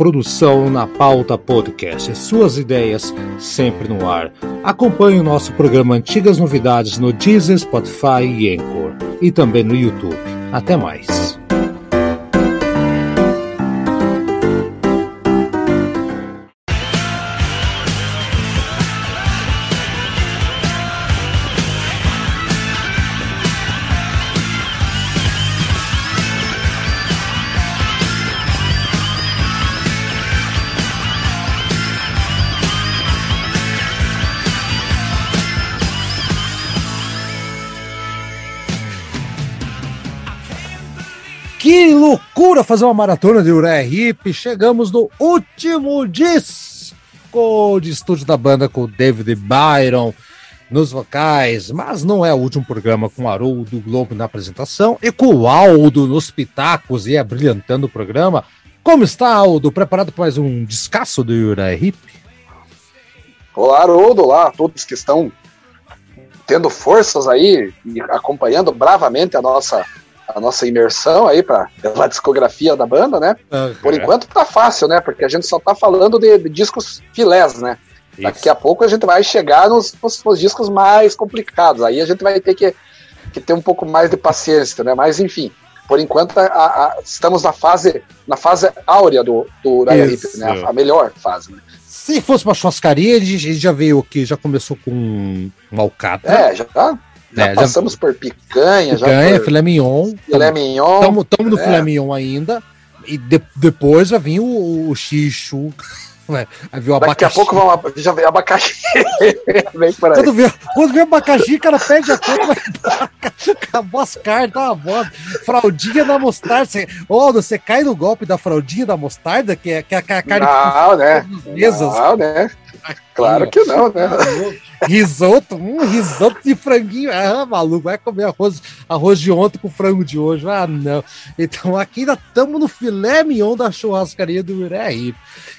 produção na Pauta Podcast. Suas ideias sempre no ar. Acompanhe o nosso programa Antigas Novidades no Deezer, Spotify e Anchor. E também no YouTube. Até mais. Que loucura fazer uma maratona de Uriah Hip. Chegamos no último disco de estúdio da banda com David Byron nos vocais, mas não é o último programa com o Haroldo Globo na apresentação e com o Aldo nos pitacos e abrilhantando o programa. Como está, Aldo? Preparado para mais um descasso do Uriah Hip? Olá, Haroldo, olá todos que estão tendo forças aí e acompanhando bravamente a nossa a nossa imersão aí para pela discografia da banda, né? Uhum. Por enquanto tá fácil, né? Porque a gente só tá falando de, de discos filés, né? Isso. Daqui a pouco a gente vai chegar nos, nos, nos, discos mais complicados. Aí a gente vai ter que, que ter um pouco mais de paciência, né? Mas enfim, por enquanto a, a, estamos na fase na fase áurea do, do Raya Hip, né? A, a, melhor fase, né? Se fosse uma churrascaria, ele já veio aqui, já começou com um alcatra. É, já tá já é, passamos já... por picanha, picanha, por... filé mignon. Filé tamo, mignon. Estamos no é. filé mignon ainda. E de, depois vai vir o, o xixo. Né? Aí viu Daqui a pouco vão, já vem abacaxi. vem por aí. Quando vê, quando vê abacaxi, o cara perde a conta, acabou as cartas, tá uma bosta. Fraldinha da mostarda. Você, oh, você cai no golpe da fraldinha da mostarda, que é, que é a carne. Não, né? Não, né? Claro que não, né? risoto, um risoto de franguinho. Ah, maluco, vai comer arroz, arroz de ontem com frango de hoje. Ah, não. Então aqui ainda estamos no filé mignon da churrascaria do Uraí.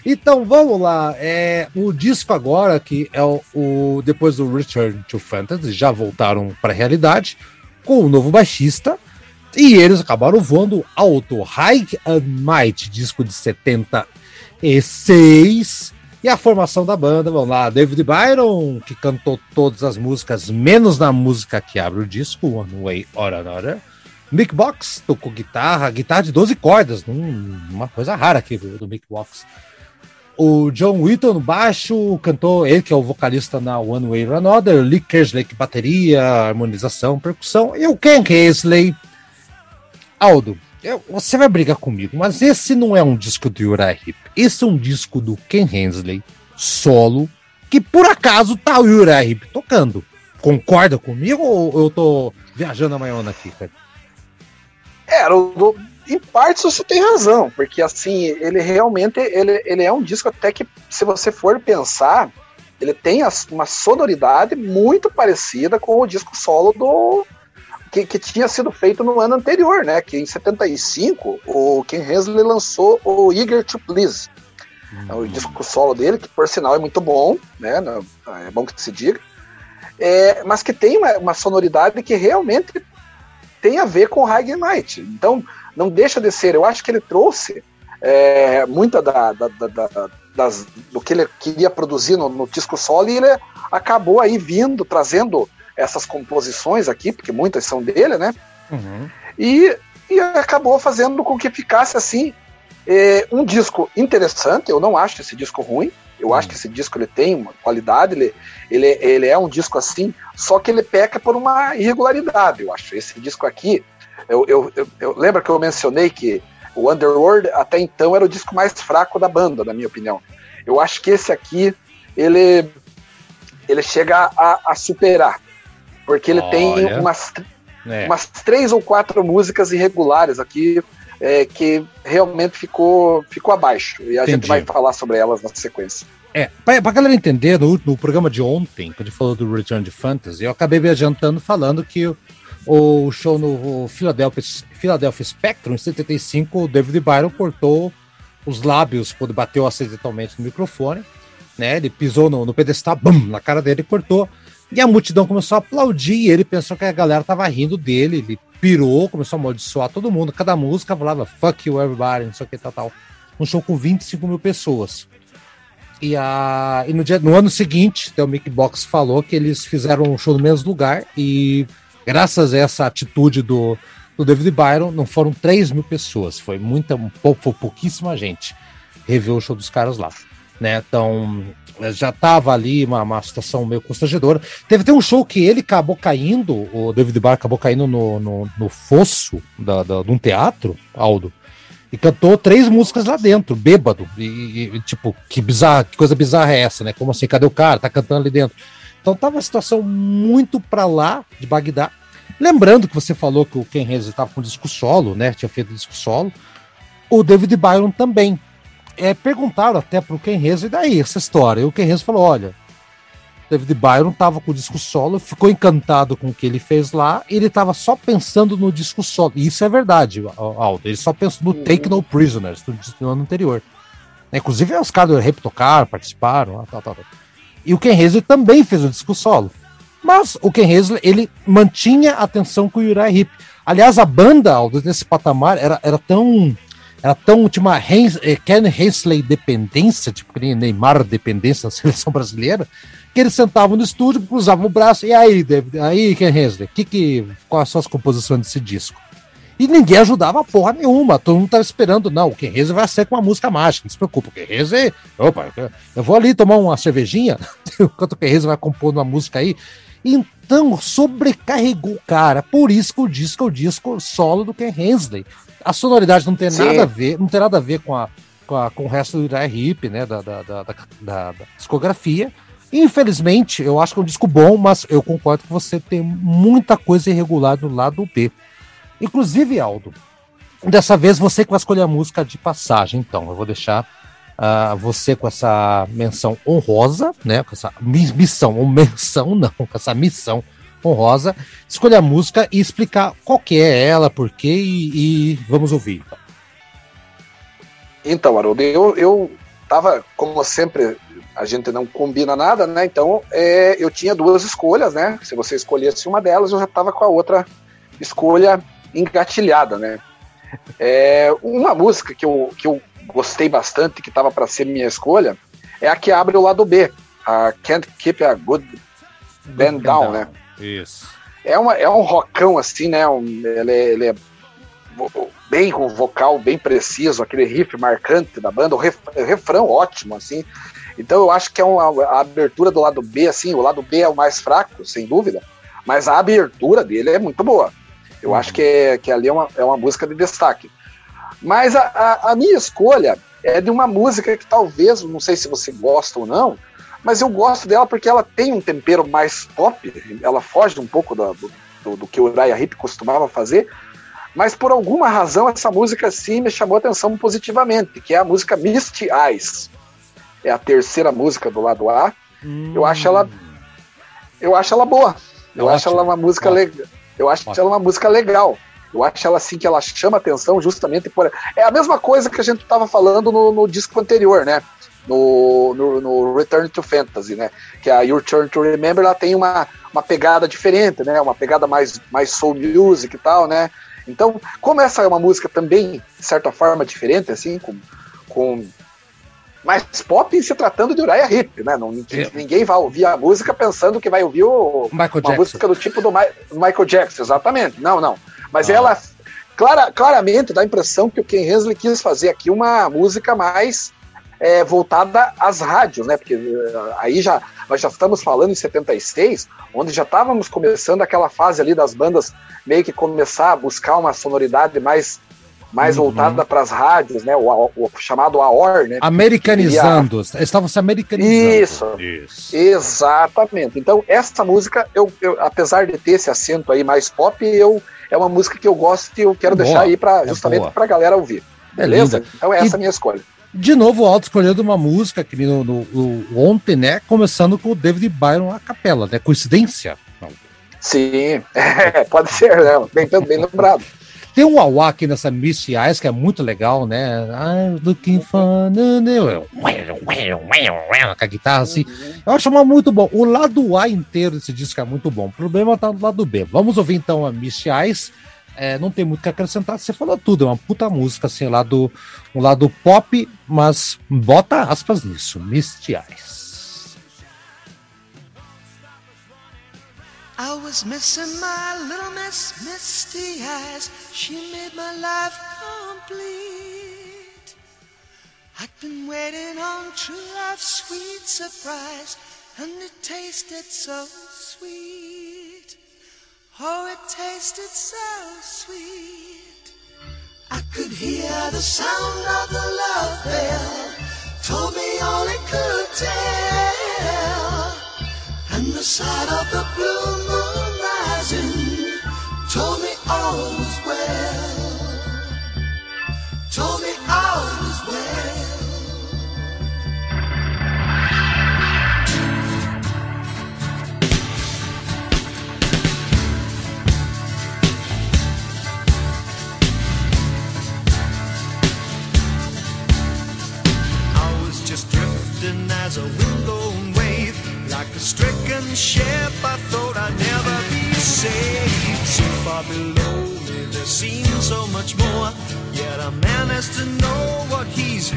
Então vamos lá. É, o disco agora, que é o, o depois do Return to Fantasy, já voltaram para a realidade com o novo baixista. E eles acabaram voando alto. High and Might, disco de 76 e a formação da banda, vamos lá, David Byron, que cantou todas as músicas, menos na música que abre o disco, One Way or Another. Mick Box tocou guitarra, guitarra de 12 cordas, uma coisa rara aqui do, Mick Box. O John Wheaton no baixo, cantou, ele que é o vocalista na One Way or Another, Lee Kersley que bateria, harmonização, percussão, e o Ken Hensley. Aldo, eu, você vai brigar comigo, mas esse não é um disco do Uriah Heep. Esse é um disco do Ken Hensley, solo, que por acaso tá o Uriah Heep tocando. Concorda comigo ou eu tô viajando a maiona aqui, cara? É, em partes você tem razão, porque assim, ele realmente ele, ele é um disco até que, se você for pensar, ele tem uma sonoridade muito parecida com o disco solo do, que, que, tinha sido feito no ano anterior, né? Que em 75 o Ken Hensley lançou o Eager to Please, uhum. o disco solo dele, que por sinal é muito bom, né? É bom que se diga, é, mas que tem uma, uma, sonoridade que realmente tem a ver com High Night. Então não deixa de ser. Eu acho que ele trouxe é, muita da, da, da, das, do que ele queria produzir no, no disco solo e ele acabou aí vindo trazendo essas composições aqui, porque muitas são dele, né? Uhum. E, e acabou fazendo com que ficasse assim é, um disco interessante. Eu não acho esse disco ruim. Eu uhum. acho que esse disco ele tem uma qualidade, ele, ele, ele é um disco assim, só que ele peca por uma irregularidade, eu acho. Esse disco aqui, eu, eu, eu, eu lembro que eu mencionei que o Underworld até então era o disco mais fraco da banda, na minha opinião. Eu acho que esse aqui, ele, ele chega a, a superar porque ele Olha. tem umas, é. umas três ou quatro músicas irregulares aqui é, que realmente ficou, ficou abaixo. E a Entendi. gente vai falar sobre elas na sequência. É, pra, pra galera entender, no, no programa de ontem, que a gente falou do Return to Fantasy, eu acabei me adiantando falando que o, o show no Philadelphia, Philadelphia Spectrum, em 75, o David Byron cortou os lábios quando bateu acidentalmente no microfone, né? Ele pisou no, no pedestal, bum, na cara dele e cortou. E a multidão começou a aplaudir, e ele pensou que a galera tava rindo dele, ele pirou, começou a amaldiçoar todo mundo, cada música falava fuck you everybody, não sei o que, tal, tal. um show com 25 mil pessoas. E, a, e no, dia, no ano seguinte, o Mickey Box falou que eles fizeram um show no mesmo lugar e graças a essa atitude do, do David Byron, não foram 3 mil pessoas, foi muita, foi pouquíssima gente rever o show dos caras lá. Né? Então, já estava ali uma, uma situação meio constrangedora. Teve até um show que ele acabou caindo, o David Byron acabou caindo no, no, no fosso da, da, de um teatro, Aldo, e cantou três músicas lá dentro, bêbado. E, e, tipo, que bizarra, que coisa bizarra é essa, né? Como assim? Cadê o cara? Tá cantando ali dentro. Então tava uma situação muito para lá de Bagdá. Lembrando que você falou que o Ken Hayes estava com disco solo, né? Tinha feito disco solo. O David Byron também. É, perguntaram até pro Ken Hayes, e daí essa história? E o Ken Hayes falou: olha, David Byron estava com o disco solo, ficou encantado com o que ele fez lá, ele estava só pensando no disco solo. E isso é verdade, Aldo. Ele só pensou no Take No Prisoners, do ano anterior. Inclusive, os caras do Rap tocaram, participaram, tal, tal, tal. E o Ken Hazel também fez um disco solo. Mas o Ken Hazel, ele mantinha a atenção com o Uriah Heep. Aliás, a banda, Aldo, nesse patamar, era, era tão era tão tinha uma eh, Ken Hensley dependência, tipo Neymar dependência da seleção brasileira, que eles sentavam no estúdio, cruzavam o braço, e aí, aí, Ken Hensley, que, que, quais são as composições desse disco? E ninguém ajudava porra nenhuma, todo mundo tava esperando, não, o Ken Hensley vai ser com uma música mágica, não se preocupa, o Ken Hensley, opa, eu vou ali tomar uma cervejinha, enquanto o Ken Hensley vai compor uma música aí, então sobrecarregou o cara, por isso que o disco é o disco solo do Ken Hensley. A sonoridade não tem Sim. nada a ver, não tem nada a ver com, a, com, a, com o resto do Uriah Heep, né, da, da, da, da, da discografia, Infelizmente, eu acho que é um disco bom, mas eu concordo que você tem muita coisa irregular do lado B. Inclusive, Aldo, dessa vez você que vai escolher a música de passagem, então. Eu vou deixar uh, você com essa menção honrosa, né? Com essa missão, ou menção não, com essa missão honrosa, escolher a música e explicar qual que é ela, por quê e, e vamos ouvir. Então, então Haroldo, eu, eu tava, como sempre, a gente não combina nada, né? Então é, eu tinha duas escolhas, né? Se você escolhesse uma delas, eu já estava com a outra escolha engatilhada, né? É, uma música que eu, que eu gostei bastante, que estava para ser minha escolha, é a que abre o lado B, a Can't Keep a Good Band Down, down, né? Isso. É, uma, é um rockão assim, né? Um, ele, é, ele é bem com vocal bem preciso, aquele riff marcante da banda, o, ref, o refrão ótimo, assim. Então eu acho que é uma a abertura do lado B, assim, o lado B é o mais fraco, sem dúvida, mas a abertura dele é muito boa. Eu uhum. acho que, é, que ali é uma, é uma música de destaque. Mas a, a, a, minha escolha é de uma música que talvez, não sei se você gosta ou não, mas eu gosto dela porque ela tem um tempero mais pop, ela foge um pouco do, do, do que o Uriah Heep costumava fazer, mas por alguma razão essa música sim me chamou a atenção positivamente, que é a música Misty Eyes é a terceira música do lado A. Hum. Eu acho ela eu acho ela boa. Eu Ótimo. acho ela uma música legal. Eu acho Ótimo. ela uma música legal. Eu acho ela assim que ela chama atenção justamente por. É a mesma coisa que a gente estava falando no, no, disco anterior, né? No, no, no, Return to Fantasy, né? Que a Your Turn to Remember ela tem uma, uma pegada diferente, né? Uma pegada mais, mais soul music e tal, né? Então, como essa é uma música também, de certa forma, diferente, assim, com, com mas pop se tratando de Uriah Heep, né? Não, é. Ninguém vai ouvir a música pensando que vai ouvir o, uma música do tipo do, Ma Michael Jackson, exatamente. Não, não. Mas ah. ela clara, claramente dá a impressão que o Ken Hensley quis fazer aqui uma música mais é, voltada às rádios, né? Porque uh, aí já nós já estamos falando em 76, onde já estávamos começando aquela fase ali das bandas meio que começar a buscar uma sonoridade mais mais uhum. voltada para as rádios, né? O, o, chamado AOR, né? Americanizando, Seria... estavam se americanizando. Isso, Isso, exatamente. Então, essa música, eu, eu, apesar de ter esse acento aí mais pop, eu, é uma música que eu gosto e eu quero boa, deixar aí para é justamente é para a galera ouvir. Beleza? É então, essa e... é a minha escolha. De novo, o Alto escolhendo uma música que no, no, no, ontem, né? Começando com o David Byron a capela, né? Coincidência? Não. Sim, é, pode ser, né? Bem, bem lembrado. Tem um Wawa aqui nessa Missy Eyes que é muito legal, né? I'm looking for. Com a guitarra assim. Eu acho uma muito bom. O lado A inteiro desse disco é muito bom. O problema tá do lado B. Vamos ouvir então a Missy Eyes. é, não tem muito o que acrescentar, você falou tudo, é uma puta música, assim, lá do um lado pop, mas bota aspas nisso, Misty Eyes. I was missing my little miss Misty Eyes, she made my life complete. I'd been waiting on true love's sweet surprise, and it tasted so sweet. Oh, it tasted so sweet. I could hear the sound of the love bell, told me all it could tell. And the sight of the blue as a wind wave. Like a stricken ship, I so much more. Yet a man has to know what he's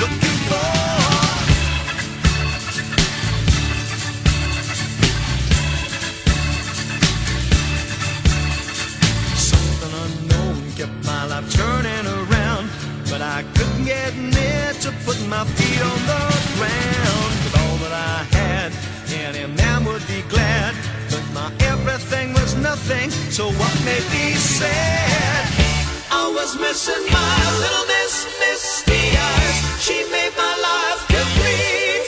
looking for. Something unknown kept my life turning around, but I couldn't get near to put my feet on the ground with all that I had. Any man would be glad, but my everything was nothing. So what made me sad? I was missing my little miss, misty eyes. She made my life complete.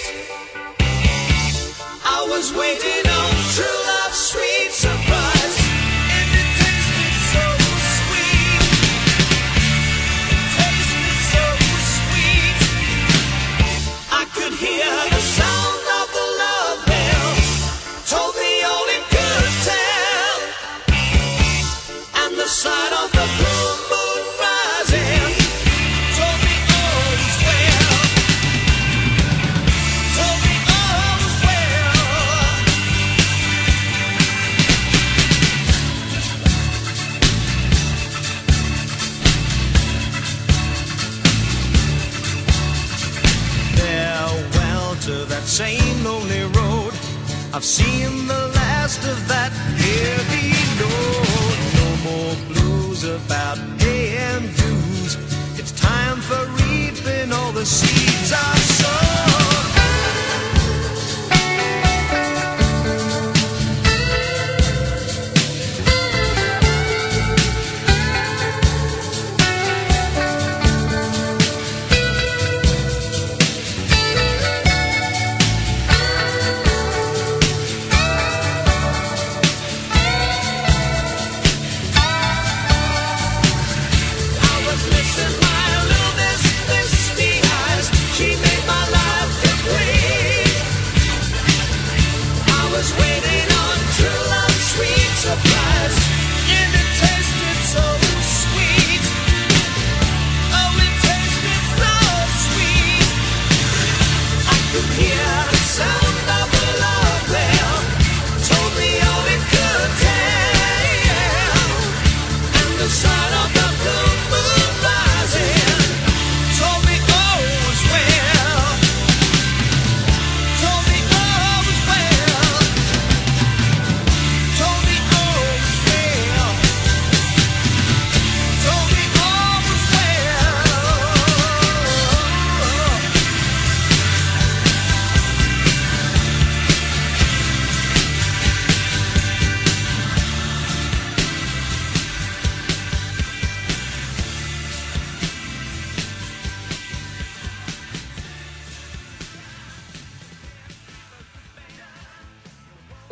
I was waiting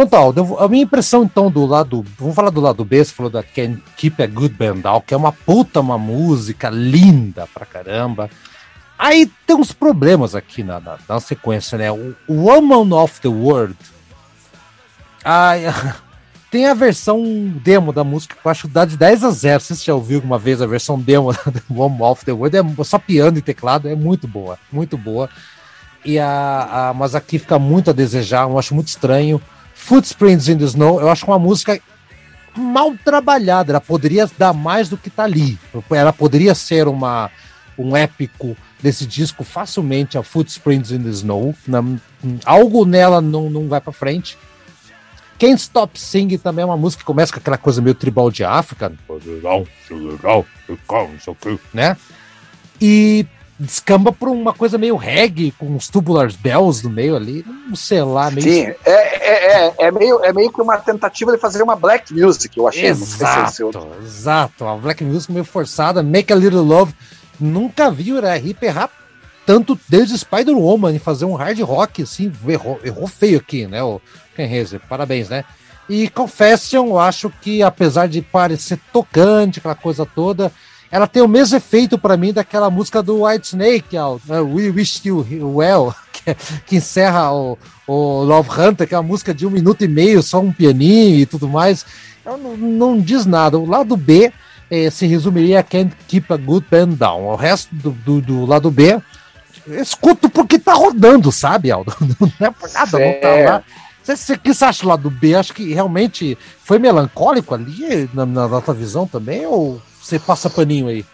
Então eu- a minha impressão então do lado. Vamos falar do lado B, você falou da Can Keep a Good Band Out, que é uma puta uma música linda pra caramba. Aí tem uns problemas aqui na, na, na sequência, né? O Woman of the World. Ai, tem a versão demo da música que eu acho que dá de 10 a 0. Você já ouviu alguma vez a versão demo do Woman of the World? É só piano e teclado, é muito boa, muito boa. E a, a, mas aqui fica muito a desejar, eu acho muito estranho. Footprints in the Snow, eu acho uma música mal trabalhada. Ela poderia dar mais do que tá ali. Ela poderia ser uma, um épico desse disco facilmente a Footprints in the Snow. algo nela não, não vai para frente. Can't Stop Singing também é uma música que começa com aquela coisa meio tribal de África, né? E descamba por uma coisa meio reggae, com uns tubular bells no meio ali, não sei lá, meio. Sim, é, é, é, é, meio, é meio que uma tentativa de fazer uma black music, eu achei. Exato, exato, uma black music meio forçada, Make a Little Love. Nunca vi o Hip errar tanto desde Spider-Woman em fazer um hard rock, assim, errou, errou feio aqui, né, o Ken Hazer, parabéns, né? E Confession, eu acho que apesar de parecer tocante, aquela coisa toda, ela tem o mesmo efeito para mim daquela música do White Snake, uh, We Wish You Well, que, que encerra o, o, Love Hunter, que é uma música de um minuto e meio, só um pianinho e tudo mais. Então, não, não diz nada. O lado B eh, se resumiria a Can't Keep a Good Band Down. O resto do, do, do lado B, escuto porque tá rodando, sabe, Aldo? Não é por nada, não tá lá. Você, que você acha lá do B? Acho que realmente foi melancólico ali, na, na, tua visão também, ou você passa paninho aí?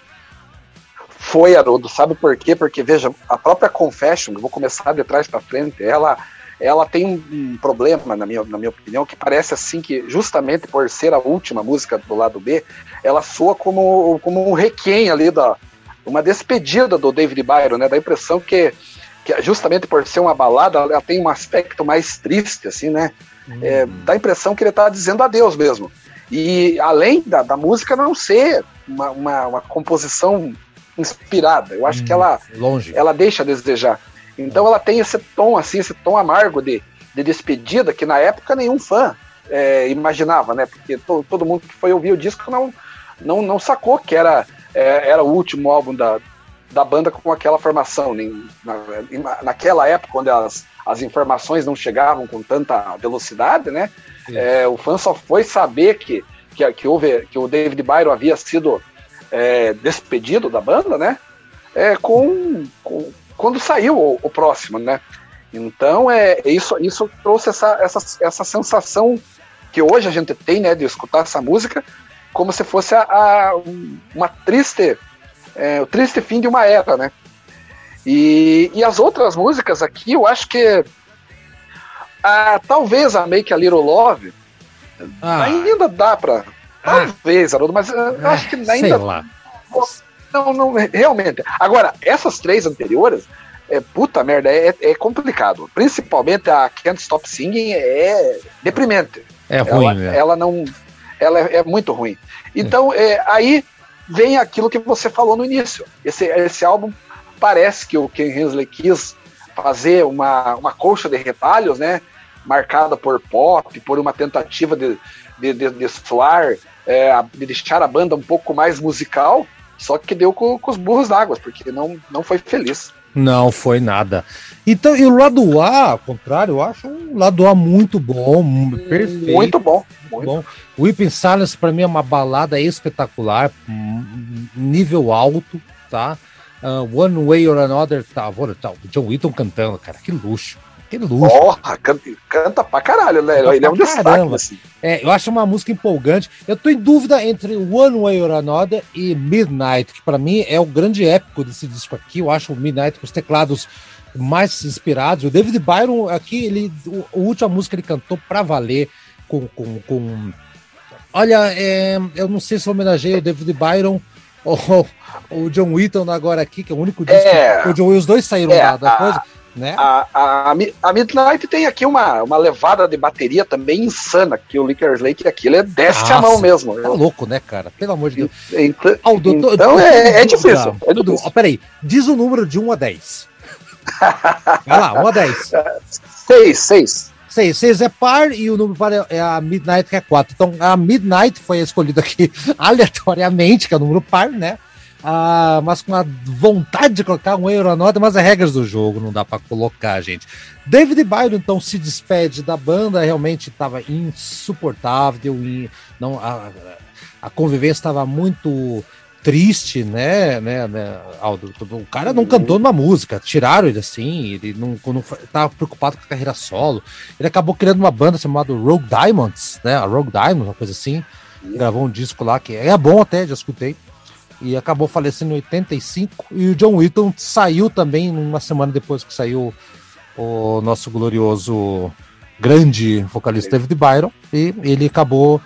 Foi, Haroldo. Sabe por quê? Porque, veja, a própria Confession, vou começar de trás para frente, ela, ela tem um, problema, na minha, na minha opinião, que parece assim que, justamente por ser a última música do lado B, ela soa como, como um requiem ali da. Uma despedida do David Byron, né? Da impressão que, que justamente por ser uma balada, ela tem um aspecto mais triste, assim, né? Hum. É, dá a impressão que ele está dizendo adeus mesmo. E além da, da música não ser uma, uma, uma composição inspirada. Eu acho hum, que ela, longe. ela deixa a desejar. Então ela tem esse tom, assim, esse tom amargo de, de despedida que na época nenhum fã é, imaginava, né? Porque to, todo mundo que foi ouvir o disco não, não, não sacou que era, é, era o último álbum da, da banda com aquela formação. Nem, na, naquela época, quando as, as informações não chegavam com tanta velocidade, né? É, o fã só foi saber que que, que, houve, que o David Byron havia sido é, despedido da banda, né? É, com, com quando saiu o, o, próximo, né? Então é isso, isso trouxe essa, essa, essa sensação que hoje a gente tem, né, de escutar essa música como se fosse a, a uma triste, é, o triste fim de uma era, né? E, e as outras músicas aqui, eu acho que a, talvez a Make a Little Love ah. Ainda dá pra. Talvez, Haroldo, mas eu ah, acho que ainda. Sei lá. Não, não, realmente. Agora, essas três anteriores, é, puta merda, é, é complicado. Principalmente a Can't Stop Singing é deprimente. É ruim, ela, né? ela não. Ela é, é muito ruim. Então, é, aí vem aquilo que você falou no início. Esse, esse álbum parece que o Ken Hensley quis fazer uma, uma colcha de retalhos, né? Marcada por pop, por uma tentativa de, de, de, de soar, é, de deixar a banda um pouco mais musical, só que deu com, com os burros d'água, porque não, não foi feliz. Não foi nada. Então, e o lado A, ao contrário, eu acho um lado A muito bom, perfeito. Muito bom. Muito bom. Weeping Silence para mim é uma balada espetacular, nível alto, tá? Uh, One Way or Another, tá, tá, o John Witton cantando, cara, que luxo. Que luxo. Porra, canta, canta pra caralho, né? Canta Ele é um destaque, assim. É, eu acho uma música empolgante. Eu tô em dúvida entre One Way or Another e Midnight, que para mim é o grande épico desse disco aqui. Eu acho o Midnight com os teclados mais inspirados. O David Byron aqui, ele, o, a última música ele cantou pra valer com. com, com... Olha, é, eu não sei se eu homenageei o David Byron ou o John Wheaton agora aqui, que é o único disco. É, o John, os dois saíram é, da, da coisa. Né? A, a, a, Midnight tem aqui uma, uma levada de bateria também insana, que o Lickers Lake aquilo é desce Nossa, a mão mesmo. Tá louco, né, cara? Pelo amor de Deus. Então, Aldo, então é, é, difícil. É difícil. Oh, peraí, diz o número de 1 a 10. Vai lá, 1 a 10. 6, 6. 6, 6 é par e o número par é a Midnight, que é 4. Então a Midnight foi escolhida aqui aleatoriamente, que é o número par, né? Ah, mas com a vontade de colocar um euro a nota, mas as regras do jogo não dá para colocar, gente. David Byron então se despede da banda, realmente estava insuportável, não a, a convivência estava muito triste, né, né, né Aldo? O cara não cantou numa música, tiraram ele assim, ele não, não tava preocupado com a carreira solo. Ele acabou criando uma banda chamada Rogue Diamonds, né, a Rogue Diamonds, uma coisa assim Gravou um disco lá que é bom até, já escutei. E acabou falecendo em 85. E o John Witton saiu também uma semana depois que saiu o nosso glorioso grande vocalista David Byron. E ele acabou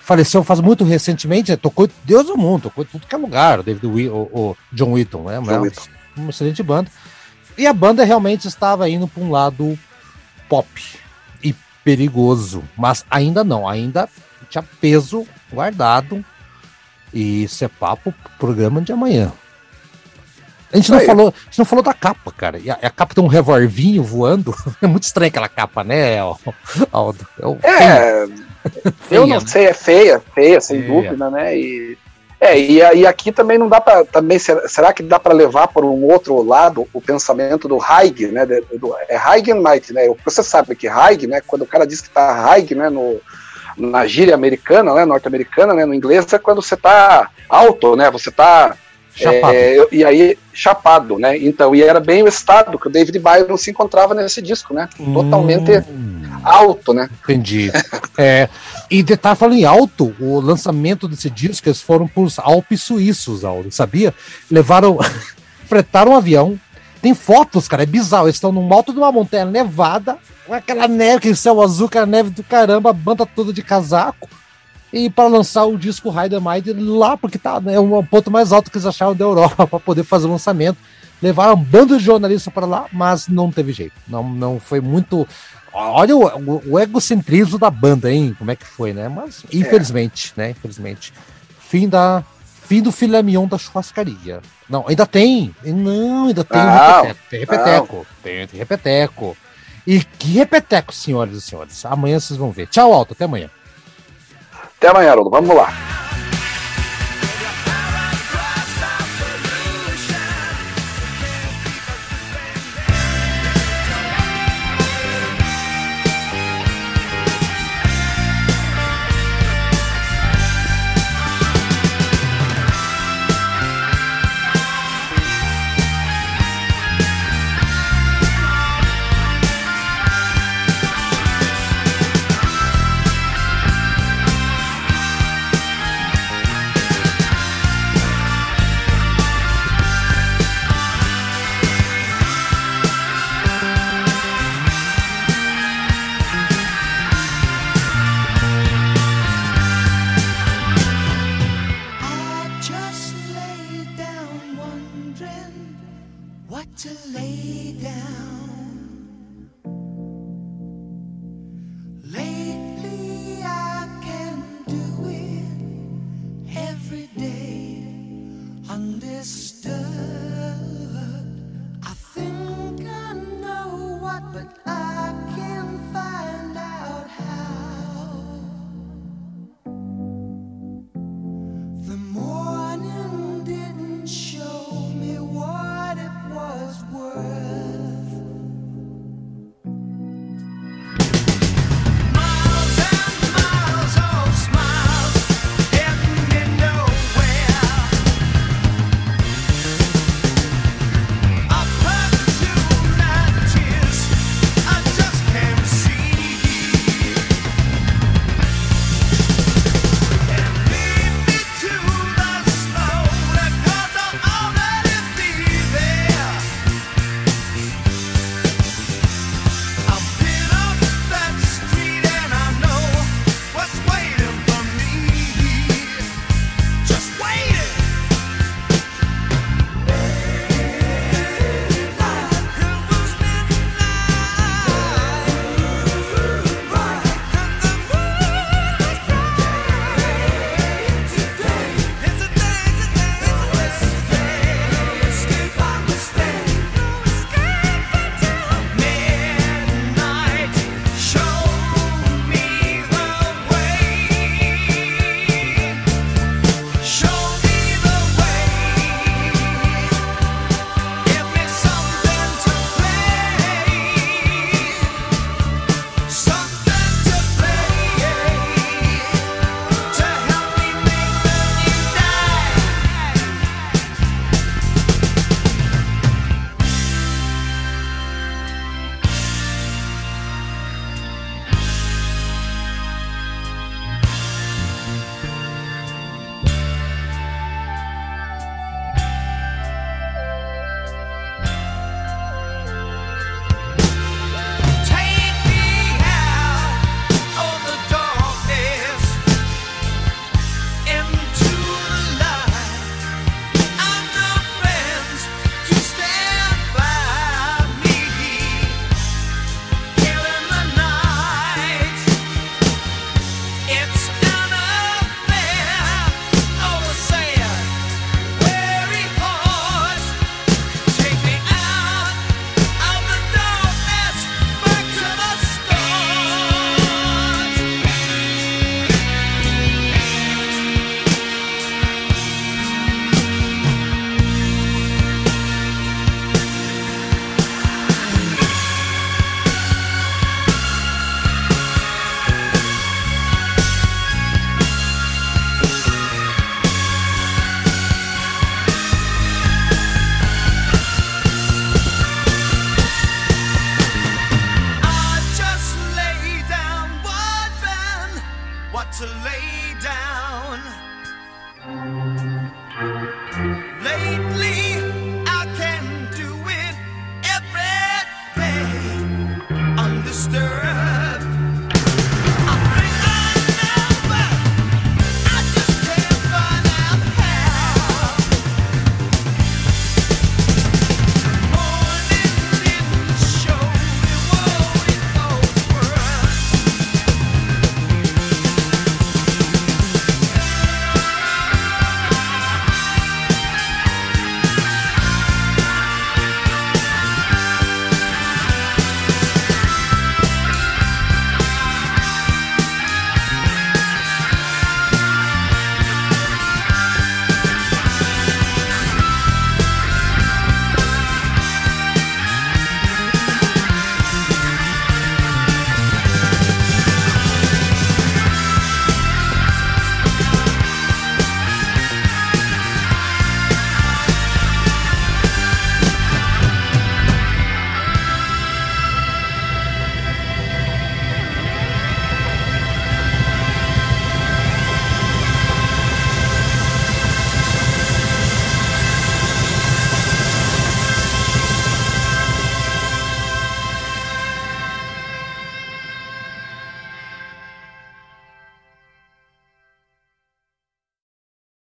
faleceu faz muito recentemente, né? tocou Deus do mundo, tocou tudo que é lugar, o David o, o John Witton, né? John Witton. Uma excelente banda. E a banda realmente estava indo para um lado pop e perigoso, mas ainda não, ainda tinha peso guardado. E isso é papo programa de amanhã. A gente, não falou, a gente não falou da capa, cara. E a, a capa tem um revolvinho voando. É muito estranho aquela capa, né, Aldo? É, é eu não sei, é feia, feia, sem feia. dúvida, né? E, é, e, e aqui também não dá para também será, será, que dá para levar por um outro lado o pensamento do Haig, né? Do, é Haig and Might, né? Você sabe que Haig, né? Quando o cara diz que tá Haig, né? No, na gíria americana, né? Norte-americana, né? No inglês é quando você tá alto, né? Você tá Chapado. É, e aí, chapado, né? Então, e era bem o estado que o David Byron se encontrava nesse disco, né? Totalmente hum alto, né? Entendi. é, e detalhe falando em alto, o lançamento desse disco, eles foram para os Alpes suíços, Aldo, sabia? Levaram, fretaram um avião, tem fotos, cara, é bizarro, eles estão no alto de uma montanha nevada, com aquela neve, aquele céu azul, aquela neve do caramba, a banda toda de casaco, e para lançar o disco Rider Mind lá, porque tá, é um ponto mais alto que eles acharam da Europa para poder fazer o lançamento. Levaram um bando de jornalistas para lá, mas não teve jeito. Não, não foi muito. Olha o, o, o, egocentrismo da banda, hein? Como é que foi, né? Mas, infelizmente, é. né? Infelizmente. Fim da. Fim do filé mignon da churrascaria. Não, ainda tem. Não, ainda tem não, repeteco. Tem repeteco. Tem, tem repeteco. E que repeteco, senhoras e senhores. Amanhã vocês vão ver. Tchau, Alto. Até amanhã. Até amanhã, Haroldo. Vamos lá.